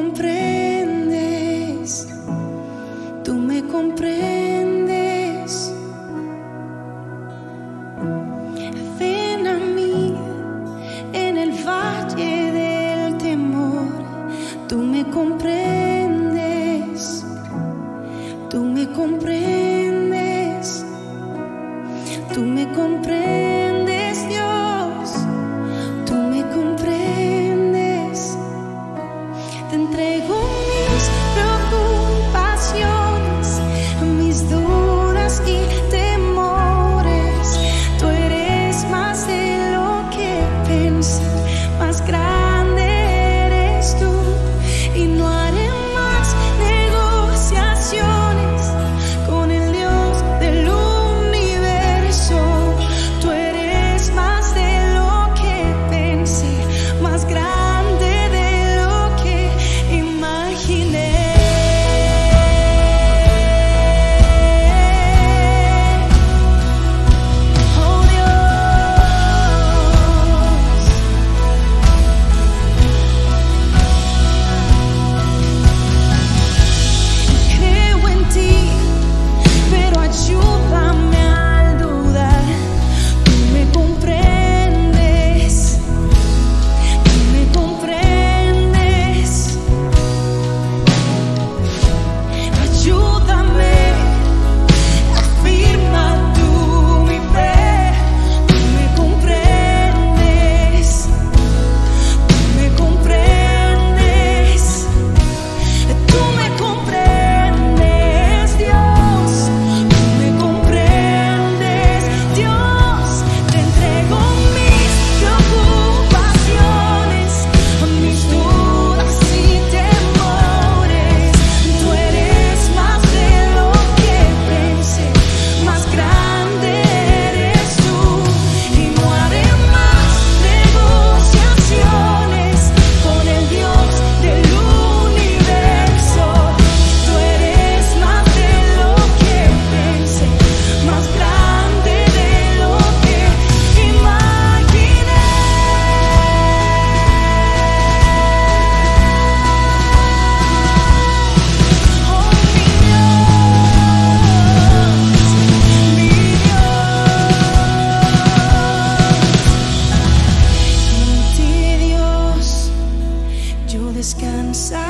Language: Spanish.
comprendes, tú me comprendes. Ven a mí en el valle del temor, tú me comprendes, tú me comprendes, tú me comprendes. inside.